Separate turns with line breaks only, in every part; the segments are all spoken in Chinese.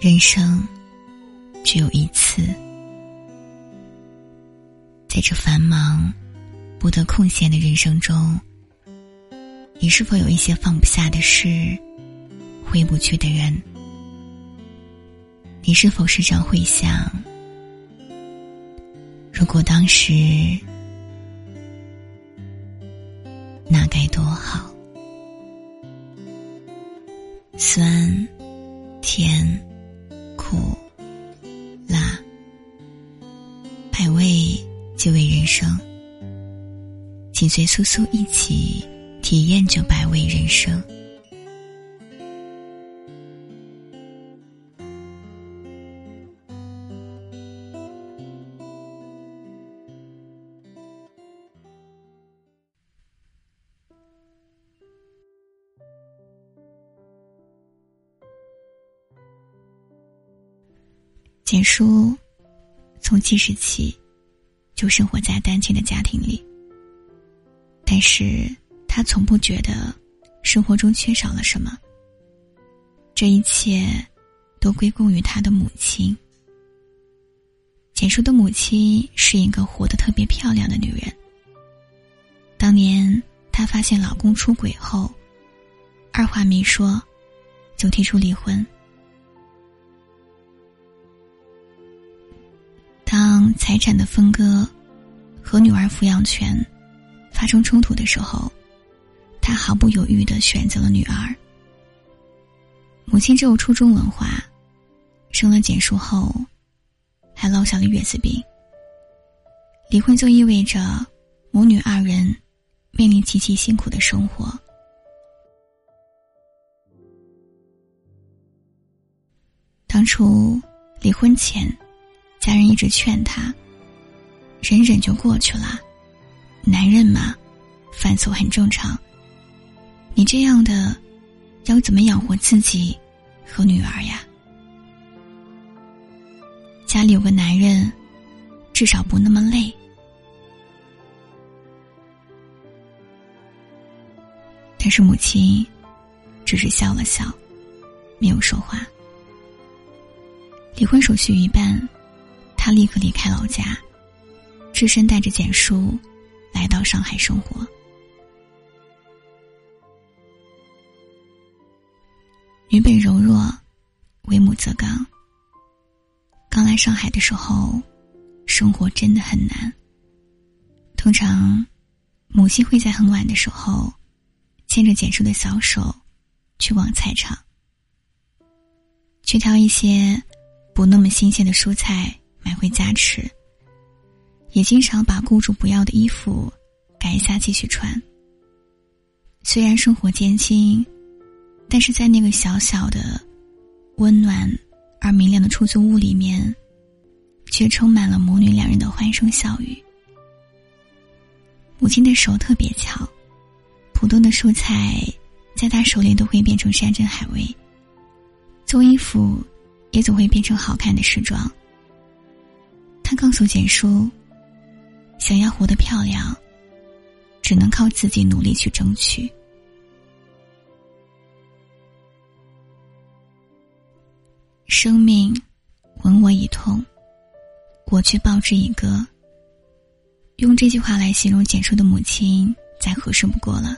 人生只有一次，在这繁忙、不得空闲的人生中，你是否有一些放不下的事、回不去的人？你是否时常会想，如果当时那该多好？酸、甜。苦、辣，百味即为人生。请随苏苏一起体验这百味人生。简书从记事起就生活在单亲的家庭里，但是他从不觉得生活中缺少了什么。这一切都归功于他的母亲。简书的母亲是一个活得特别漂亮的女人。当年她发现老公出轨后，二话没说，就提出离婚。当财产的分割和女儿抚养权发生冲突的时候，他毫不犹豫的选择了女儿。母亲只有初中文化，生了简书后，还落下了月子病。离婚就意味着母女二人面临极其辛苦的生活。当初离婚前。家人一直劝他，忍忍就过去了。男人嘛，犯错很正常。你这样的，要怎么养活自己和女儿呀？家里有个男人，至少不那么累。但是母亲只是笑了笑，没有说话。离婚手续一办。他立刻离开老家，只身带着简书，来到上海生活。女本柔弱，为母则刚。刚来上海的时候，生活真的很难。通常，母亲会在很晚的时候，牵着简书的小手，去往菜场，去挑一些不那么新鲜的蔬菜。买回家吃，也经常把雇主不要的衣服改一下继续穿。虽然生活艰辛，但是在那个小小的、温暖而明亮的出租屋里面，却充满了母女两人的欢声笑语。母亲的手特别巧，普通的蔬菜在她手里都会变成山珍海味，做衣服也总会变成好看的时装。他告诉简书：“想要活得漂亮，只能靠自己努力去争取。生命吻我一痛，我却报之以歌。”用这句话来形容简书的母亲，再合适不过了。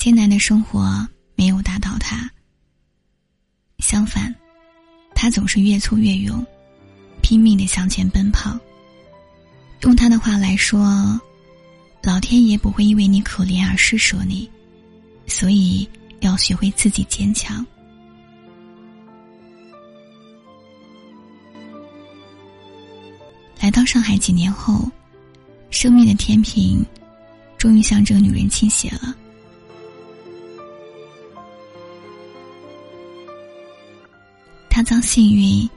艰难的生活没有打倒他，相反，他总是越挫越勇。拼命的向前奔跑。用他的话来说，老天爷不会因为你可怜而施舍你，所以要学会自己坚强。来到上海几年后，生命的天平终于向这个女人倾斜了。他将幸运。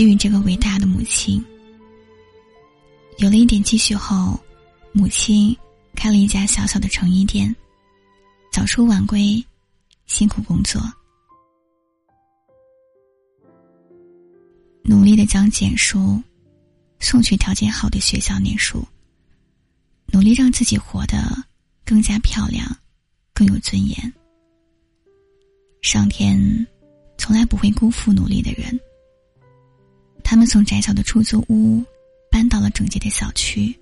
给予这个伟大的母亲，有了一点积蓄后，母亲开了一家小小的成衣店，早出晚归，辛苦工作，努力的将简书送去条件好的学校念书，努力让自己活得更加漂亮，更有尊严。上天从来不会辜负努力的人。他们从窄小的出租屋搬到了整洁的小区，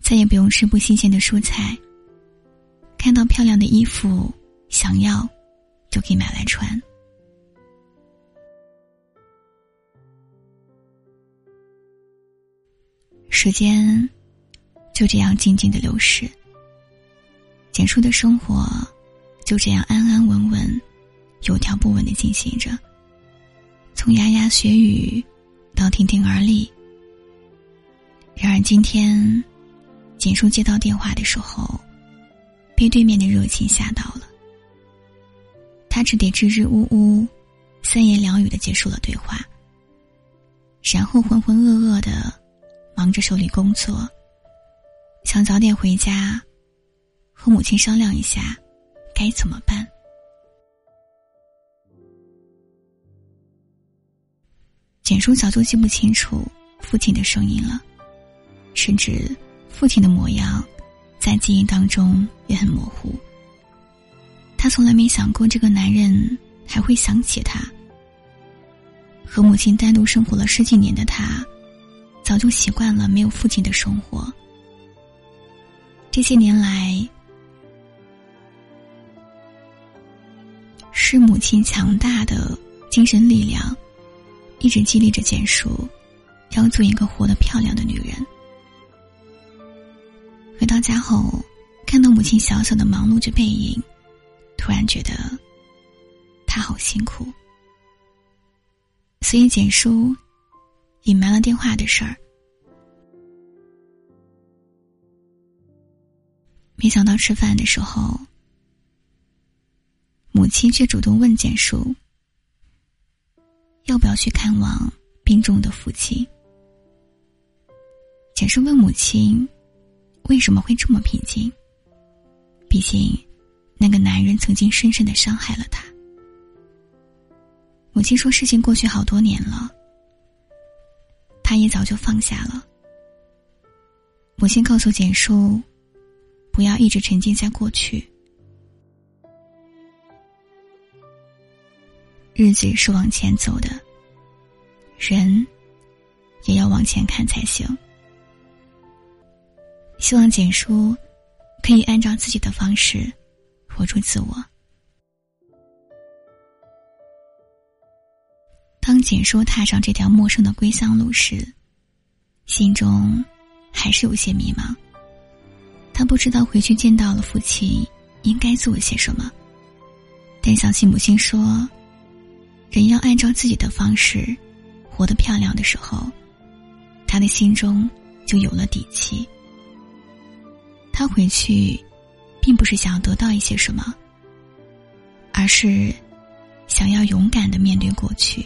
再也不用吃不新鲜的蔬菜。看到漂亮的衣服，想要就可以买来穿。时间就这样静静的流逝，简述的生活就这样安安稳稳、有条不紊的进行着。从牙牙学语到亭亭而立，然而今天，简述接到电话的时候。被对面的热情吓到了，他只得支支吾吾、三言两语的结束了对话，然后浑浑噩噩的忙着手里工作，想早点回家和母亲商量一下该怎么办。简叔早就记不清楚父亲的声音了，甚至父亲的模样。在记忆当中也很模糊。他从来没想过这个男人还会想起他。和母亲单独生活了十几年的他，早就习惯了没有父亲的生活。这些年来，是母亲强大的精神力量，一直激励着简叔，要做一个活得漂亮的女人。回到家后，看到母亲小小的忙碌着背影，突然觉得她好辛苦。所以简叔隐瞒了电话的事儿。没想到吃饭的时候，母亲却主动问简叔要不要去看望病重的父亲。简叔问母亲。为什么会这么平静？毕竟，那个男人曾经深深的伤害了他。母亲说：“事情过去好多年了，他也早就放下了。”母亲告诉简叔：“不要一直沉浸在过去，日子是往前走的，人也要往前看才行。”希望简叔可以按照自己的方式活出自我。当简叔踏上这条陌生的归乡路时，心中还是有些迷茫。他不知道回去见到了父亲应该做些什么，但想起母亲说：“人要按照自己的方式活得漂亮的时候，他的心中就有了底气。”他回去，并不是想要得到一些什么，而是想要勇敢的面对过去。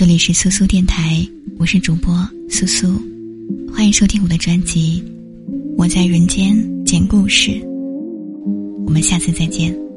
这里是苏苏电台，我是主播苏苏，欢迎收听我的专辑《我在人间讲故事》，我们下次再见。